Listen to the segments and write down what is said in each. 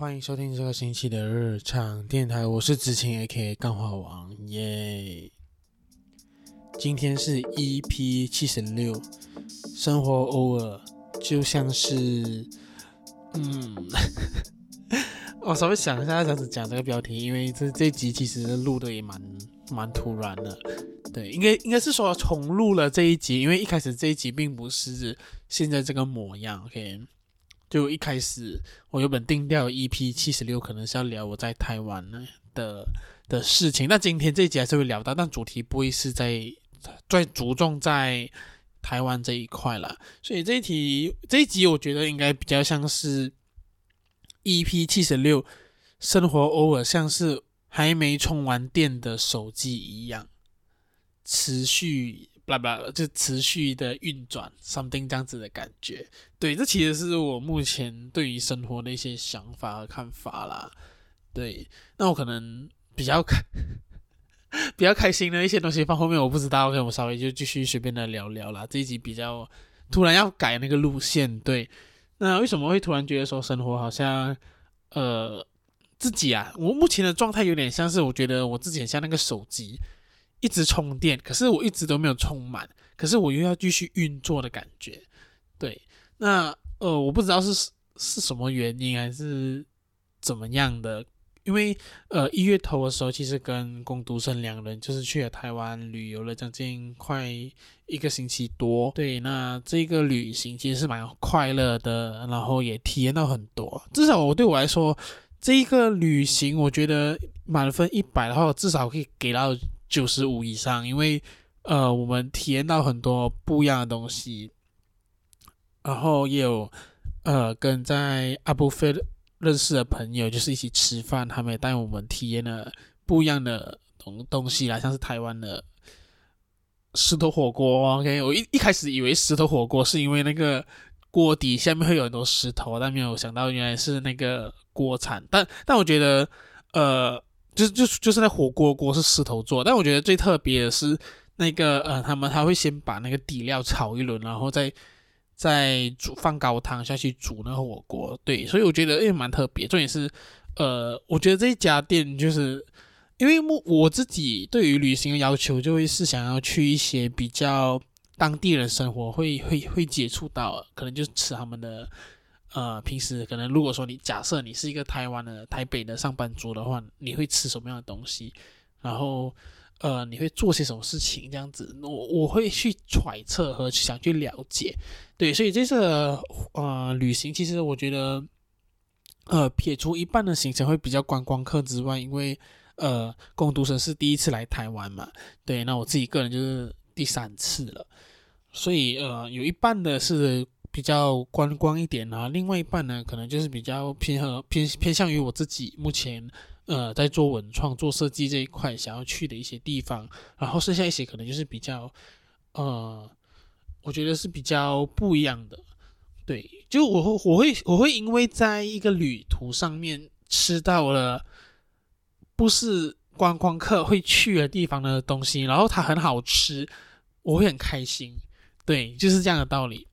欢迎收听这个星期的日常电台，我是执勤 A.K.A 钢化王耶。今天是 EP 七十六，生活偶尔就像是，嗯，我稍微想一下这样子讲这个标题，因为这这集其实录的也蛮蛮突然的，对，应该应该是说重录了这一集，因为一开始这一集并不是现在这个模样，OK。就一开始，我原本定调 EP 七十六可能是要聊我在台湾的的事情，那今天这一集还是会聊到，但主题不会是在在着重在台湾这一块了。所以这一题这一集我觉得应该比较像是 EP 七十六，生活偶尔像是还没充完电的手机一样，持续。啦啦，就持续的运转，something 这样子的感觉。对，这其实是我目前对于生活的一些想法和看法啦。对，那我可能比较开 比较开心的一些东西放后面，我不知道。OK，我稍微就继续随便的聊聊啦。这一集比较突然要改那个路线，对。那为什么会突然觉得说生活好像呃自己啊，我目前的状态有点像是我觉得我自己很像那个手机。一直充电，可是我一直都没有充满，可是我又要继续运作的感觉，对，那呃，我不知道是是什么原因还是怎么样的，因为呃一月头的时候，其实跟工读生两人就是去了台湾旅游了将近快一个星期多，对，那这个旅行其实是蛮快乐的，然后也体验到很多，至少我对我来说，这一个旅行我觉得满分一百的话，至少可以给到。九十五以上，因为呃，我们体验到很多不一样的东西，然后也有呃，跟在阿布菲认识的朋友，就是一起吃饭，他们也带我们体验了不一样的东东西啦，像是台湾的石头火锅。OK，我一一开始以为石头火锅是因为那个锅底下面会有很多石头，但没有想到原来是那个锅铲。但但我觉得呃。就就就是那火锅锅是石头做，但我觉得最特别的是那个呃，他们他会先把那个底料炒一轮，然后再再煮放高汤下去煮那个火锅，对，所以我觉得也蛮特别。重点是呃，我觉得这一家店就是因为我我自己对于旅行的要求，就会是想要去一些比较当地人生活会会会接触到，可能就是吃他们的。呃，平时可能如果说你假设你是一个台湾的台北的上班族的话，你会吃什么样的东西？然后呃，你会做些什么事情？这样子，我我会去揣测和想去了解。对，所以这次呃旅行，其实我觉得呃撇除一半的行程会比较观光客之外，因为呃工读生是第一次来台湾嘛，对，那我自己个人就是第三次了，所以呃有一半的是。比较观光一点啊，另外一半呢，可能就是比较 偏和偏偏向于我自己目前呃在做文创、做设计这一块想要去的一些地方，然后剩下一些可能就是比较呃，我觉得是比较不一样的。对，就我会我会我会因为在一个旅途上面吃到了不是观光客会去的地方的东西，然后它很好吃，我会很开心。对，就是这样的道理。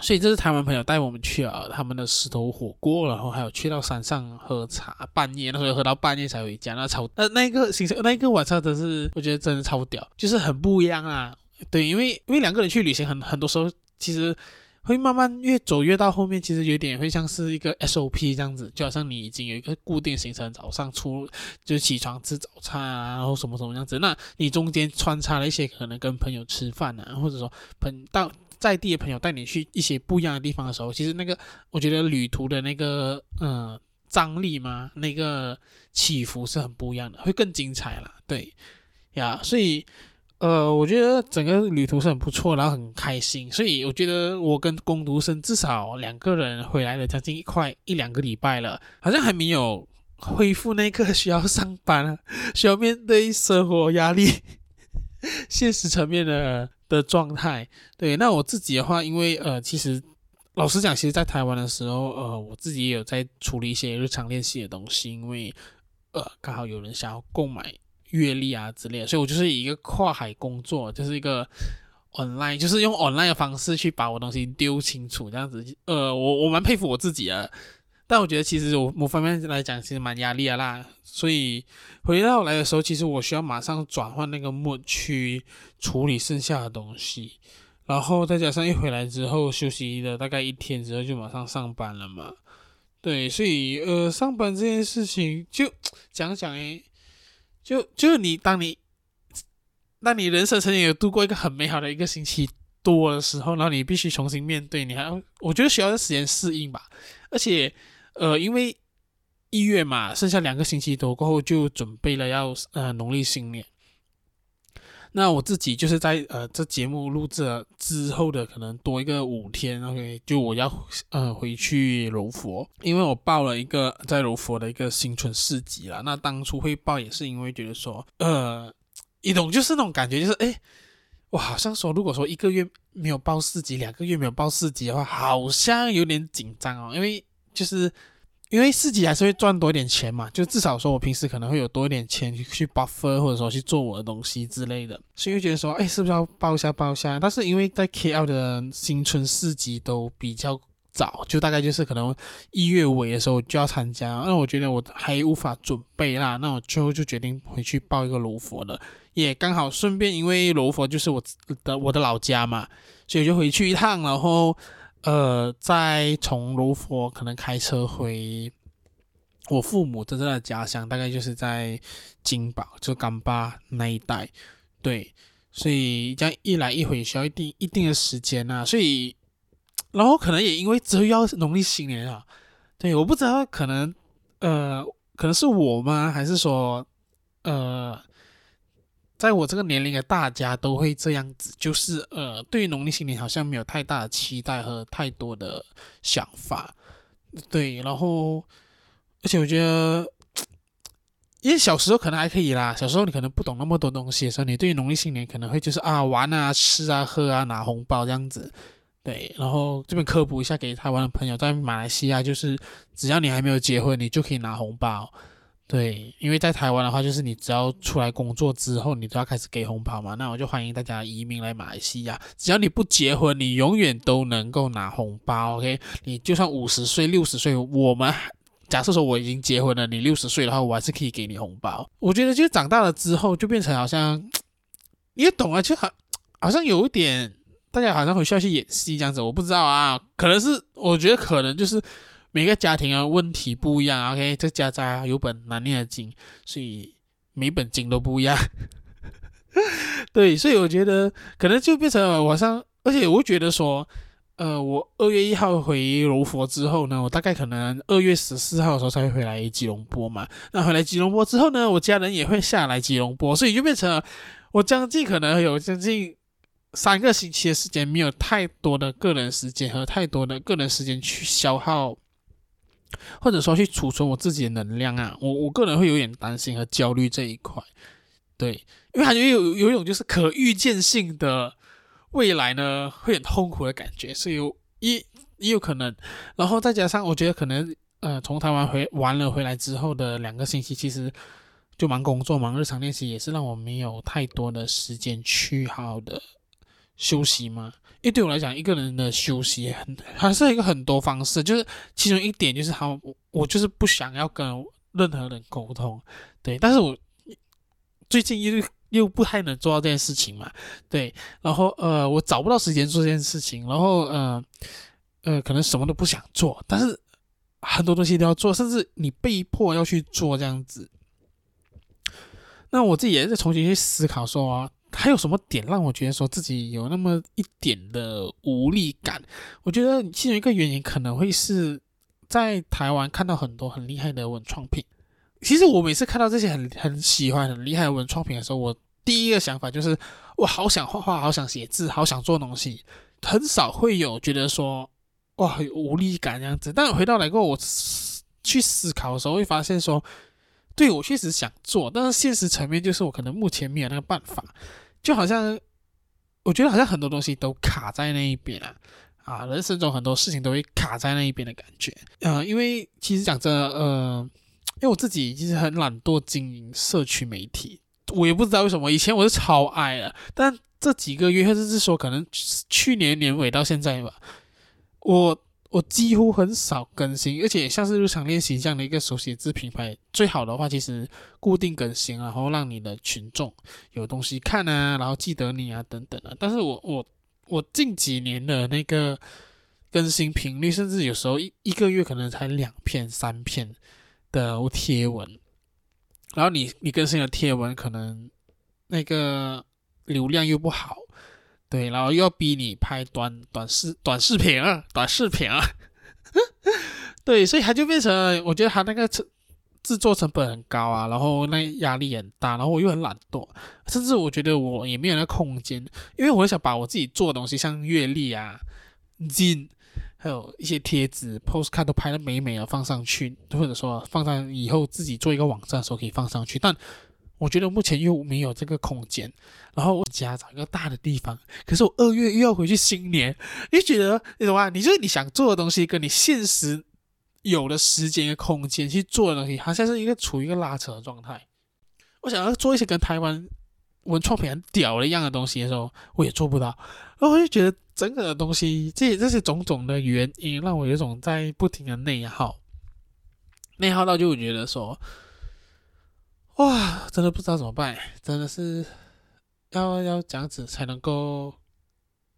所以这是台湾朋友带我们去啊，他们的石头火锅，然后还有去到山上喝茶，半夜那时候喝到半夜才回家，那超那那个行程那个晚上真是我觉得真的超屌，就是很不一样啊。对，因为因为两个人去旅行很，很很多时候其实会慢慢越走越到后面，其实有点会像是一个 SOP 这样子，就好像你已经有一个固定行程，早上出就起床吃早餐啊，然后什么什么样子，那你中间穿插了一些可能跟朋友吃饭啊，或者说朋到。在地的朋友带你去一些不一样的地方的时候，其实那个我觉得旅途的那个呃张力嘛，那个起伏是很不一样的，会更精彩了。对呀，所以呃，我觉得整个旅途是很不错，然后很开心。所以我觉得我跟工读生至少两个人回来了将近一块一两个礼拜了，好像还没有恢复那个需要上班、需要面对生活压力、现实层面的。的状态，对，那我自己的话，因为呃，其实老实讲，其实，在台湾的时候，呃，我自己也有在处理一些日常练习的东西，因为呃，刚好有人想要购买阅历啊之类的，所以我就是以一个跨海工作，就是一个 online，就是用 online 的方式去把我东西丢清楚，这样子，呃，我我蛮佩服我自己啊。但我觉得其实我某方面来讲，其实蛮压力的啦。所以回到来的时候，其实我需要马上转换那个模去处理剩下的东西，然后再加上一回来之后休息了大概一天之后，就马上上班了嘛。对，所以呃，上班这件事情就讲讲诶，就就你当你当你人生曾经有度过一个很美好的一个星期多的时候，然后你必须重新面对，你还要我觉得需要时间适应吧。而且呃，因为一月嘛，剩下两个星期多过后就准备了要呃农历新年。那我自己就是在呃这节目录制了之后的可能多一个五天，OK，就我要呃回去柔佛，因为我报了一个在柔佛的一个新春市集啦。那当初会报也是因为觉得说，呃，一种就是那种感觉，就是诶，我好像说如果说一个月没有报市集，两个月没有报市集的话，好像有点紧张哦，因为就是。因为四级还是会赚多一点钱嘛，就至少说我平时可能会有多一点钱去 buffer 或者说去做我的东西之类的，所以觉得说，哎，是不是要报一下报一下？但是因为在 KL 的新春四级都比较早，就大概就是可能一月尾的时候就要参加，那我觉得我还无法准备啦，那我最后就决定回去报一个罗佛的，也刚好顺便因为罗佛就是我的我的老家嘛，所以就回去一趟，然后。呃，在从柔佛可能开车回我父母真正的家乡，大概就是在金宝，就甘巴那一带。对，所以这样一来一回需要一定一定的时间啊。所以，然后可能也因为只要农历新年啊，对，我不知道可能呃，可能是我吗？还是说呃？在我这个年龄的大家都会这样子，就是呃，对于农历新年好像没有太大的期待和太多的想法，对。然后，而且我觉得，因为小时候可能还可以啦，小时候你可能不懂那么多东西的时候，你对于农历新年可能会就是啊玩啊吃啊喝啊拿红包这样子，对。然后这边科普一下给台湾的朋友，在马来西亚就是只要你还没有结婚，你就可以拿红包。对，因为在台湾的话，就是你只要出来工作之后，你都要开始给红包嘛。那我就欢迎大家移民来马来西亚，只要你不结婚，你永远都能够拿红包。OK，你就算五十岁、六十岁，我们假设说我已经结婚了，你六十岁的话，我还是可以给你红包。我觉得就长大了之后，就变成好像你也懂啊，就好好像有一点，大家好像会需要去演戏这样子。我不知道啊，可能是我觉得可能就是。每个家庭啊，问题不一样。OK，这家家有本难念的经，所以每本经都不一样。对，所以我觉得可能就变成了晚上，而且我觉得说，呃，我二月一号回柔佛之后呢，我大概可能二月十四号的时候才会回来吉隆坡嘛。那回来吉隆坡之后呢，我家人也会下来吉隆坡，所以就变成了我将近可能有将近三个星期的时间，没有太多的个人时间和太多的个人时间去消耗。或者说去储存我自己的能量啊，我我个人会有点担心和焦虑这一块，对，因为感觉有有一种就是可预见性的未来呢，会很痛苦的感觉，所以有也也有可能，然后再加上我觉得可能呃从台湾回完了回来之后的两个星期，其实就忙工作忙日常练习，也是让我没有太多的时间去好的休息嘛。因为对我来讲，一个人的休息很还是一个很多方式，就是其中一点就是好，我就是不想要跟任何人沟通，对，但是我最近又又不太能做到这件事情嘛，对，然后呃，我找不到时间做这件事情，然后呃呃，可能什么都不想做，但是很多东西都要做，甚至你被迫要去做这样子，那我自己也是重新去思考说。还有什么点让我觉得说自己有那么一点的无力感？我觉得其中一个原因可能会是在台湾看到很多很厉害的文创品。其实我每次看到这些很很喜欢很厉害的文创品的时候，我第一个想法就是我好想画画，好想写字，好想做东西。很少会有觉得说哇有无力感这样子。但回到来过，我去思考的时候，会发现说，对我确实想做，但是现实层面就是我可能目前没有那个办法。就好像，我觉得好像很多东西都卡在那一边啊，啊，人生中很多事情都会卡在那一边的感觉。呃，因为其实讲真的，呃，因为我自己其实很懒惰经营社区媒体，我也不知道为什么，以前我是超爱的，但这几个月或者是说可能去年年尾到现在吧，我我几乎很少更新，而且像是日常练习这样的一个手写字品牌，最好的话其实固定更新，然后让你的群众有东西看啊，然后记得你啊等等啊。但是我我我近几年的那个更新频率，甚至有时候一一个月可能才两篇三篇的贴文，然后你你更新的贴文可能那个流量又不好。对，然后又要逼你拍短短视短视频啊，短视频啊，对，所以他就变成，我觉得他那个制作成本很高啊，然后那压力很大，然后我又很懒惰，甚至我觉得我也没有那空间，因为我想把我自己做的东西，像阅历啊、金，还有一些贴纸、postcard 都拍得美美的放上去，或者说放在以后自己做一个网站的时候可以放上去，但。我觉得目前又没有这个空间，然后我家找一个大的地方，可是我二月又要回去新年，你觉得你懂吗？你就是你想做的东西，跟你现实有的时间空间去做的东西，好像是一个处于一个拉扯的状态。我想要做一些跟台湾文创品很屌的一样的东西的时候，我也做不到，然后我就觉得整个的东西，这这些种种的原因，让我有种在不停的内耗，内耗到就会觉得说。哇，真的不知道怎么办，真的是要要这样子才能够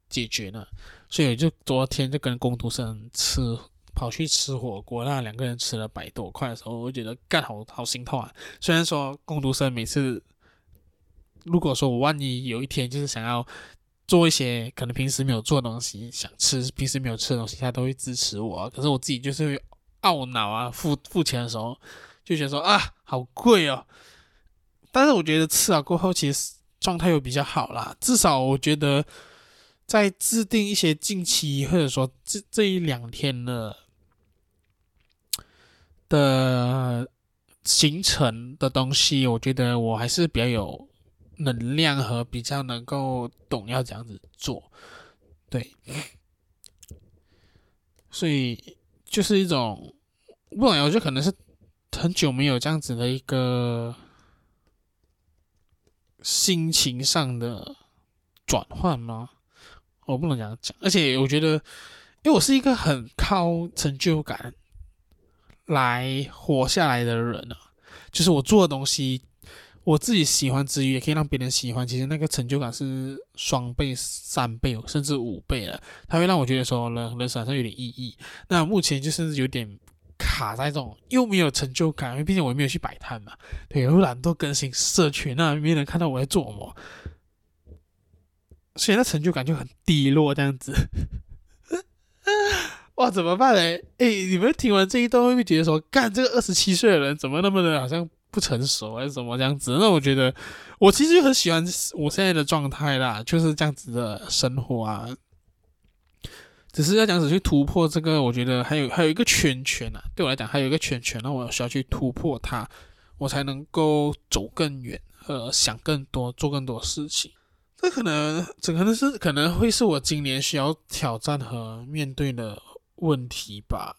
解决呢。所以就昨天就跟工读生吃，跑去吃火锅，那两个人吃了百多块的时候，我就觉得干好好心痛啊。虽然说工读生每次，如果说我万一有一天就是想要做一些可能平时没有做东西，想吃平时没有吃的东西，他都会支持我。可是我自己就是会懊恼啊，付付钱的时候。就觉得说啊，好贵哦！但是我觉得吃了过后，其实状态又比较好啦。至少我觉得，在制定一些近期或者说这这一两天的的行程的东西，我觉得我还是比较有能量和比较能够懂要这样子做。对，所以就是一种，不然我觉得可能是。很久没有这样子的一个心情上的转换吗？我不能这样讲，而且我觉得，因为我是一个很靠成就感来活下来的人啊，就是我做的东西，我自己喜欢之余，也可以让别人喜欢，其实那个成就感是双倍、三倍甚至五倍了，它会让我觉得说人人生好像有点意义。那目前就是有点。卡在这种又没有成就感，因为毕竟我也没有去摆摊嘛，对，我懒惰更新社群，那没人看到我在做什么，所以那成就感就很低落，这样子。哇，怎么办呢？哎，你们听完这一段会不会觉得说，干这个二十七岁的人怎么那么的好像不成熟还是什么这样子？那我觉得我其实就很喜欢我现在的状态啦，就是这样子的生活啊。只是要这样子去突破这个，我觉得还有还有一个圈圈啊，对我来讲还有一个圈圈，那我需要去突破它，我才能够走更远，呃，想更多，做更多事情。这可能这可能是可能会是我今年需要挑战和面对的问题吧。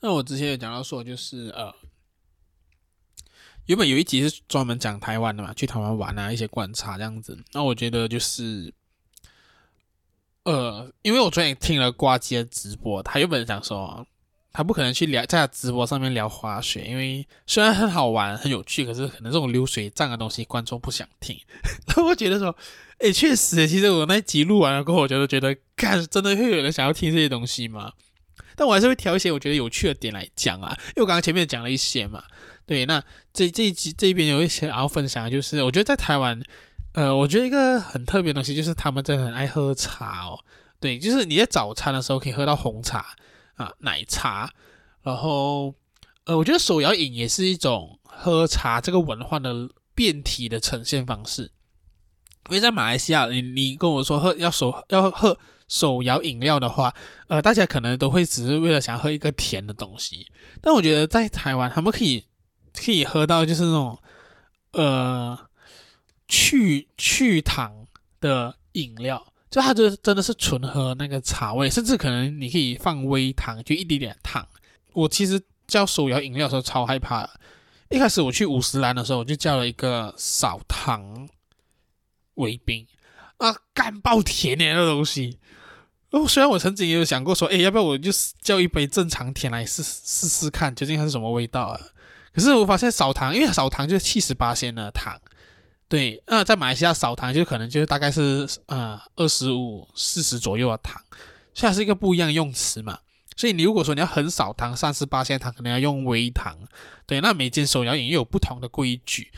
那我之前也讲到说，就是呃。原本有一集是专门讲台湾的嘛，去台湾玩啊，一些观察这样子。那我觉得就是，呃，因为我昨天听了呱吉的直播，他原本想说，他不可能去聊在他直播上面聊滑雪，因为虽然很好玩、很有趣，可是可能这种流水账的东西观众不想听。那我觉得说，诶，确实，其实我那集录完了过后，我就觉得，看真的会有人想要听这些东西吗？但我还是会挑一些我觉得有趣的点来讲啊，因为我刚刚前面讲了一些嘛。对，那这这一集这边有一些要分享，就是我觉得在台湾，呃，我觉得一个很特别的东西就是他们真的很爱喝茶哦。对，就是你在早餐的时候可以喝到红茶啊、奶茶，然后呃，我觉得手摇饮也是一种喝茶这个文化的变体的呈现方式。因为在马来西亚，你你跟我说喝要手要喝手摇饮料的话，呃，大家可能都会只是为了想喝一个甜的东西，但我觉得在台湾他们可以。可以喝到就是那种，呃，去去糖的饮料，就它就真的是纯喝那个茶味，甚至可能你可以放微糖，就一点点糖。我其实叫手摇饮料的时候超害怕，一开始我去五十岚的时候，我就叫了一个少糖微冰啊，干爆甜的那东西。哦，虽然我曾经也有想过说，哎，要不要我就叫一杯正常甜来试试试看，究竟它是什么味道啊？可是我发现少糖，因为少糖就是七十八仙的糖，对，那在马来西亚少糖就可能就是大概是呃二十五、四十左右的糖，所以它是一个不一样的用词嘛。所以你如果说你要很少糖，三十八仙糖，可能要用微糖，对，那每间手摇饮又有不同的规矩，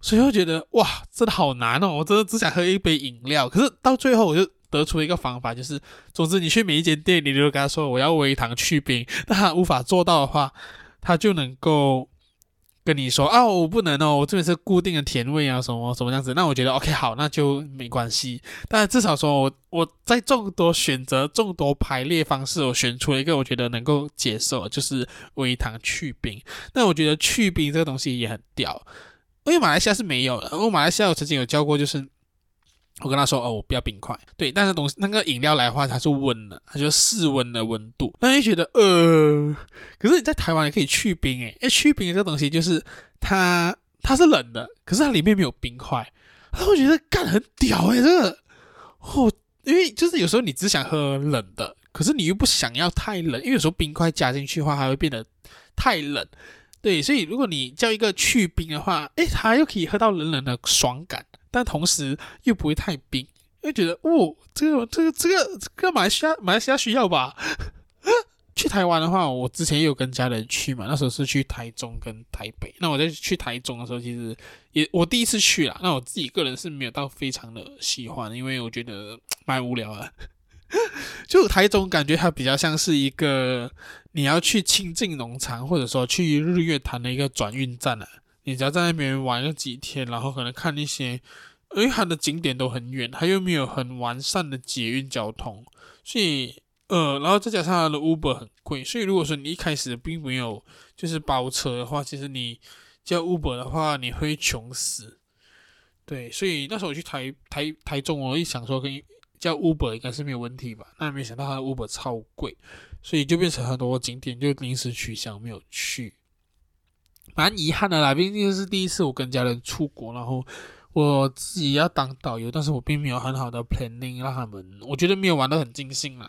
所以我觉得哇，真的好难哦，我真的只想喝一杯饮料，可是到最后我就。得出一个方法，就是，总之你去每一间店，你就跟他说我要微糖去冰，那他无法做到的话，他就能够跟你说啊，我不能哦，我这边是固定的甜味啊，什么什么样子。那我觉得 OK 好，那就没关系。但至少说我我在众多选择、众多排列方式，我选出了一个我觉得能够接受，就是微糖去冰。那我觉得去冰这个东西也很屌，因为马来西亚是没有的。我马来西亚我曾经有教过，就是。我跟他说：“哦，我不要冰块。对，但是东西那个饮料来的话，它是温的，它就室温的温度。那你觉得，呃，可是你在台湾也可以去冰诶，诶，去冰这个东西就是它它是冷的，可是它里面没有冰块。然后我觉得干很屌诶，这个哦，因为就是有时候你只想喝冷的，可是你又不想要太冷，因为有时候冰块加进去的话，它会变得太冷。对，所以如果你叫一个去冰的话，诶，它又可以喝到冷冷的爽感。”但同时又不会太冰，因为觉得哦，这个这个这个这个马来西亚马来西亚需要吧？去台湾的话，我之前也有跟家人去嘛，那时候是去台中跟台北。那我在去台中的时候，其实也我第一次去啦。那我自己个人是没有到非常的喜欢，因为我觉得蛮无聊的。就台中感觉它比较像是一个你要去清境农场或者说去日月潭的一个转运站啊。你只要在那边玩个几天，然后可能看一些，因为它的景点都很远，它又没有很完善的捷运交通，所以呃，然后再加上它的 Uber 很贵，所以如果说你一开始并没有就是包车的话，其实你叫 Uber 的话，你会穷死。对，所以那时候我去台台台中，我一想说跟叫 Uber 应该是没有问题吧，但没想到它的 Uber 超贵，所以就变成很多景点就临时取消，没有去。蛮遗憾的啦，毕竟是第一次我跟家人出国，然后我自己要当导游，但是我并没有很好的 planning 让他们，我觉得没有玩的很尽兴啦。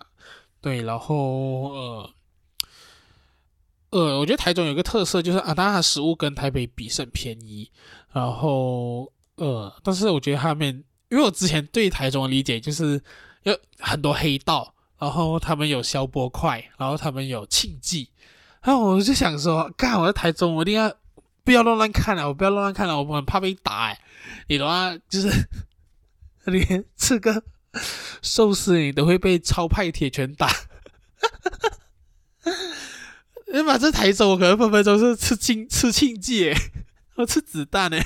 对，然后呃呃，我觉得台中有个特色就是啊，当然食物跟台北比是很便宜，然后呃，但是我觉得他们，因为我之前对台中的理解就是有很多黑道，然后他们有消波块，然后他们有庆记。然后我就想说，干，我在台中，我一定要不要乱乱看了，我不要乱乱看了，我很怕被打哎。你的话就是 连吃个 寿司，你都会被超派铁拳打。你妈这台中，我可能分分钟是吃庆吃庆记诶，我吃子弹诶。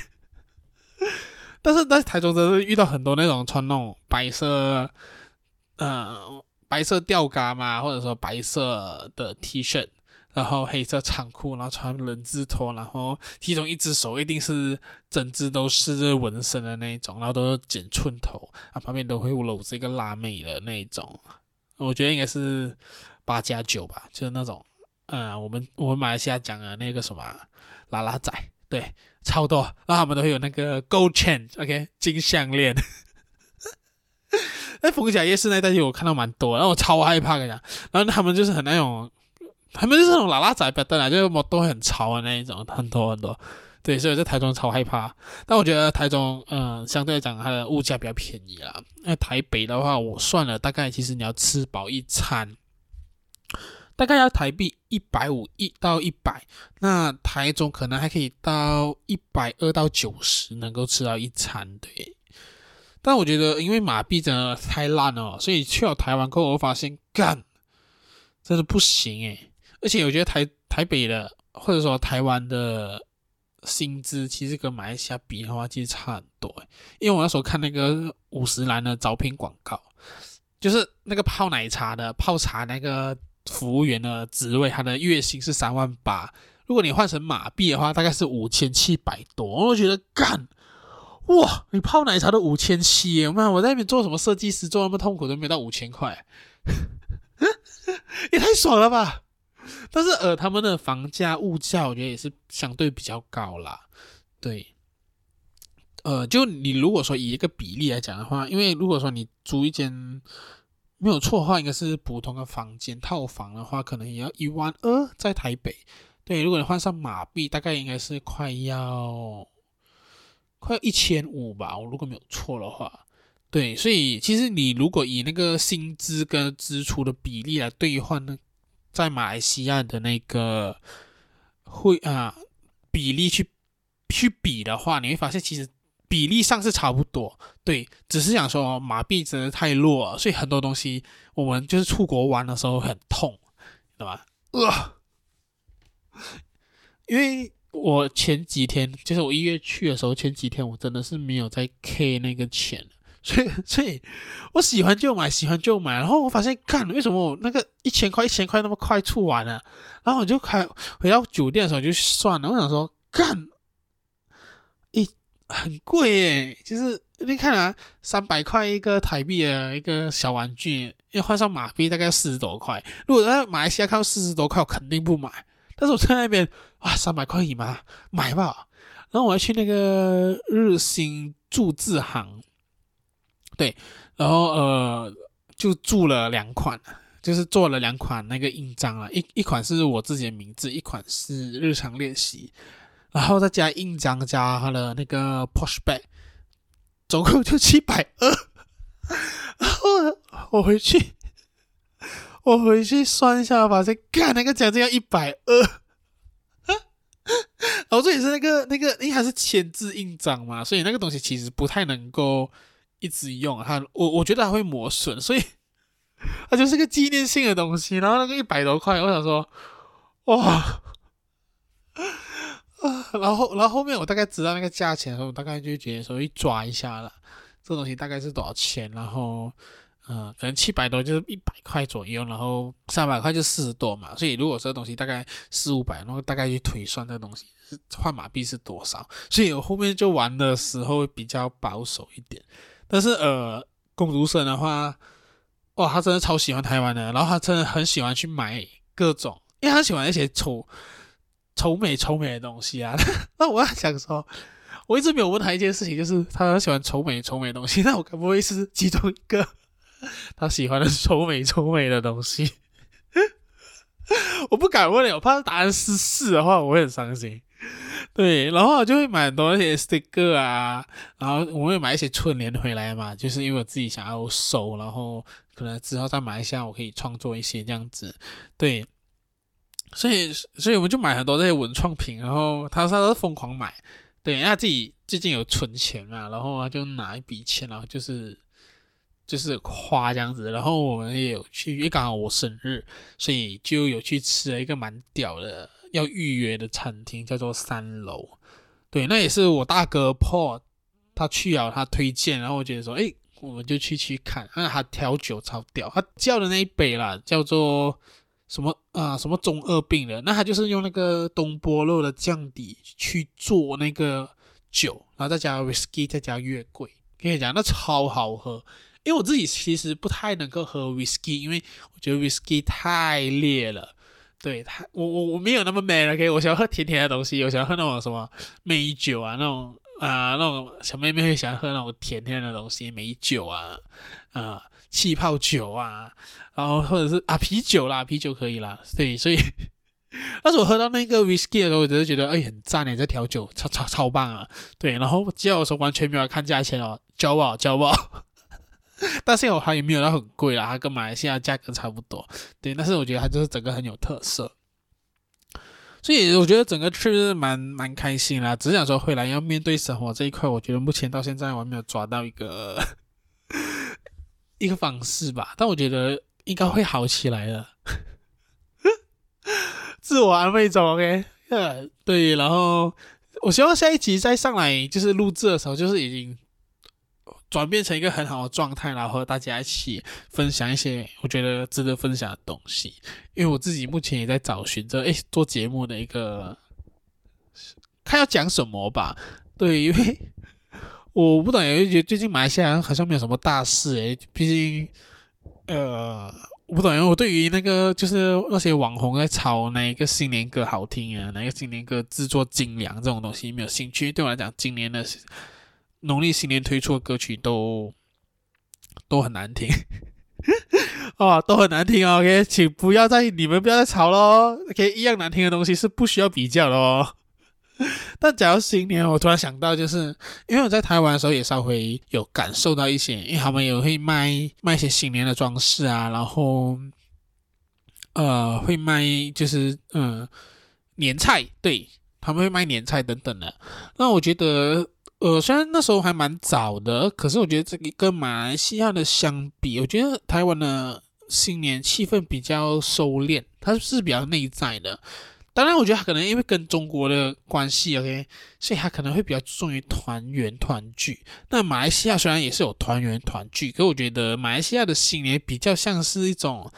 但是在台中真是遇到很多那种穿那种白色，呃，白色吊嘎嘛，或者说白色的 T 恤。然后黑色长裤，然后穿人字拖，然后其中一只手一定是整只都是纹身的那一种，然后都是剪寸头，啊，旁边都会搂着一个辣妹的那一种，我觉得应该是八加九吧，就是那种，嗯，我们我们马来西亚讲的那个什么拉拉仔，对，超多，然后他们都会有那个 gold chain，OK，金项链，在逢甲夜市那带去我看到蛮多，然后我超害怕跟你讲，然后他们就是很那种。他们就是那种喇喇仔，不等来就是都很潮的那一种，很多很多。对，所以在台中超害怕。但我觉得台中，嗯、相对来讲它的物价比较便宜啦。那台北的话，我算了，大概其实你要吃饱一餐，大概要台币一百五一到一百。那台中可能还可以到一百二到九十，能够吃到一餐。对。但我觉得，因为马币真的太烂了，所以去了台湾过后，我发现干，真的不行诶。而且我觉得台台北的或者说台湾的薪资，其实跟马来西亚比的话，其实差很多。因为我那时候看那个五十岚的招聘广告，就是那个泡奶茶的泡茶那个服务员的职位，他的月薪是三万八。如果你换成马币的话，大概是五千七百多。我觉得干哇，你泡奶茶都五千七耶！妈，我在那边做什么设计师，做那么痛苦都没到五千块，也太爽了吧！但是呃，他们的房价物价我觉得也是相对比较高啦。对，呃，就你如果说以一个比例来讲的话，因为如果说你租一间没有错的话，应该是普通的房间套房的话，可能也要一万二在台北。对，如果你换上马币，大概应该是快要快一千五吧，我如果没有错的话。对，所以其实你如果以那个薪资跟支出的比例来兑换呢，在马来西亚的那个会啊比例去。去比的话，你会发现其实比例上是差不多，对，只是想说马币真的太弱了，所以很多东西我们就是出国玩的时候很痛，对吧？呃，因为我前几天就是我一月去的时候，前几天我真的是没有在 K 那个钱，所以所以我喜欢就买，喜欢就买，然后我发现，干为什么我那个一千块一千块那么快出完了，然后我就开回到酒店的时候就算了，我想说干。一很贵耶，就是你看啊，三百块一个台币的一个小玩具，要换上马币大概四十多块。如果在马来西亚看到四十多块，我肯定不买。但是我在那边哇，三百块而已嘛，买吧。然后我要去那个日新铸字行，对，然后呃，就铸了两款，就是做了两款那个印章啊，一一款是我自己的名字，一款是日常练习。然后再加印章，加他的那个 push back，总共就七百二。然后我回去，我回去算一下，发现干那个奖金要一百二。然后这也是那个那个，因为它是签字印章嘛，所以那个东西其实不太能够一直用。它我我觉得它会磨损，所以它就是个纪念性的东西。然后那个一百多块，我想说，哇啊。然后，然后后面我大概知道那个价钱的时候，我大概就觉得说一抓一下了，这东西大概是多少钱？然后，嗯、可能七百多就是一百块左右，然后三百块就四十多嘛。所以如果这个东西大概四五百，然后大概去推算这个东西换马币是多少。所以我后面就玩的时候比较保守一点。但是呃，工读生的话，哇，他真的超喜欢台湾的，然后他真的很喜欢去买各种，因为他喜欢那些丑。丑美丑美的东西啊，那我要想说，我一直没有问他一件事情，就是他很喜欢丑美丑美的东西，那我该不会是其中一个 他喜欢的丑美丑美的东西？我不敢问了，我怕答案是是的话，我会很伤心。对，然后我就会买很多那些 sticker 啊，然后我会买一些春联回来嘛，就是因为我自己想要收，然后可能之后再买一下，我可以创作一些这样子，对。所以，所以我们就买很多这些文创品，然后他他都疯狂买，对，因为他自己最近有存钱嘛，然后他就拿一笔钱，然后就是就是花这样子，然后我们也有去，因为刚好我生日，所以就有去吃了一个蛮屌的要预约的餐厅，叫做三楼，对，那也是我大哥 Paul 他去了，他推荐，然后我觉得说，诶，我们就去去看，那他调酒超屌，他叫的那一杯啦，叫做。什么啊？什么中二病的？那他就是用那个东坡肉的酱底去做那个酒，然后再加 whisky，再加月桂。跟你讲，那超好喝。因为我自己其实不太能够喝 whisky，因为我觉得 whisky 太烈了。对他，我我我没有那么 man。OK，我喜欢喝甜甜的东西，我喜欢喝那种什么美酒啊，那种啊、那种小妹妹会喜欢喝那种甜甜的东西，美酒啊啊。气泡酒啊，然后或者是啊啤酒啦，啤酒可以啦，对，所以，但是我喝到那个 whisky 的时候，我只是觉得哎很赞诶，这调酒超超超棒啊，对，然后叫的时候完全没有看价钱哦，骄傲骄傲，但是我还也没有到很贵啦，它跟马来西亚价格差不多，对，但是我觉得它就是整个很有特色，所以我觉得整个确实是蛮蛮开心啦，只想说回来要面对生活这一块，我觉得目前到现在我还没有抓到一个。一个方式吧，但我觉得应该会好起来的。自我安慰中，OK，对。然后我希望下一集再上来，就是录制的时候，就是已经转变成一个很好的状态，然后和大家一起分享一些我觉得值得分享的东西。因为我自己目前也在找寻着，诶，做节目的一个看要讲什么吧。对，因为。我不懂，也觉得最近马来西亚好像没有什么大事诶，毕竟，呃，我不懂，因为我对于那个就是那些网红在炒哪一个新年歌好听啊，哪一个新年歌制作精良这种东西没有兴趣。对我来讲，今年的农历新年推出的歌曲都都很难听，哦，都很难听哦。OK，请不要再你们不要再吵喽。OK，一样难听的东西是不需要比较的哦。但假如新年，我突然想到，就是因为我在台湾的时候也稍微有感受到一些，因为他们也会卖卖一些新年的装饰啊，然后呃会卖就是嗯、年菜，对，他们会卖年菜等等的。那我觉得呃虽然那时候还蛮早的，可是我觉得这个跟马来西亚的相比，我觉得台湾的新年气氛比较收敛，它是比较内在的。当然，我觉得他可能因为跟中国的关系，OK，所以他可能会比较注重于团圆团聚。那马来西亚虽然也是有团圆团聚，可我觉得马来西亚的新年比较像是一种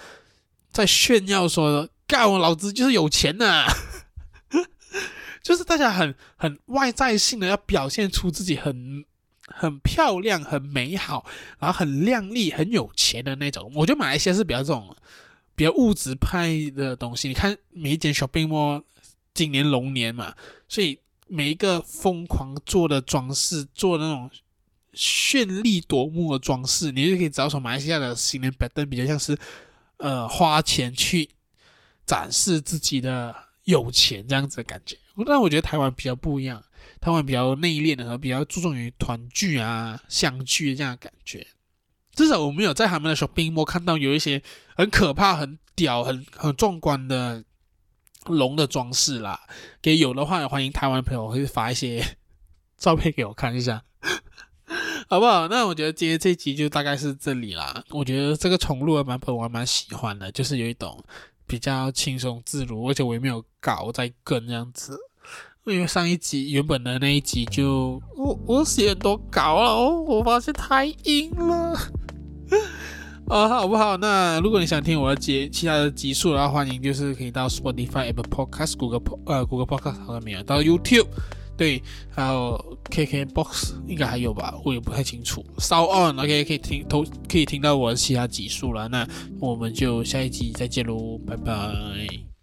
在炫耀说，干我老子就是有钱呐、就是大家很很外在性的要表现出自己很很漂亮、很美好，然后很靓丽、很有钱的那种。我觉得马来西亚是比较这种。比较物质派的东西，你看每一间 shopping mall，今年龙年嘛，所以每一个疯狂做的装饰，做那种绚丽夺目的装饰，你就可以找出马来西亚的新年摆灯比较像是，呃，花钱去展示自己的有钱这样子的感觉。但我觉得台湾比较不一样，台湾比较内敛的和比较注重于团聚啊、相聚这样的感觉。至少我没有在他们的 shopping mall 看到有一些很可怕、很屌、很很壮观的龙的装饰啦。给有的话，欢迎台湾朋友会发一些照片给我看一下，好不好？那我觉得今天这集就大概是这里啦。我觉得这个重录的版本我还蛮喜欢的，就是有一种比较轻松自如，而且我也没有搞在跟这样子。因为上一集原本的那一集就我我写多稿了，我发现太硬了。啊、好不好？那如果你想听我的节其他的集数的话，欢迎就是可以到 Spotify、Apple Podcast、Google 呃 Google Podcast 好像没有，到 YouTube 对，还有 KK Box 应该还有吧，我也不太清楚。So on，OK，可以听都可以听到我的其他集数了。那我们就下一集再见喽，拜拜。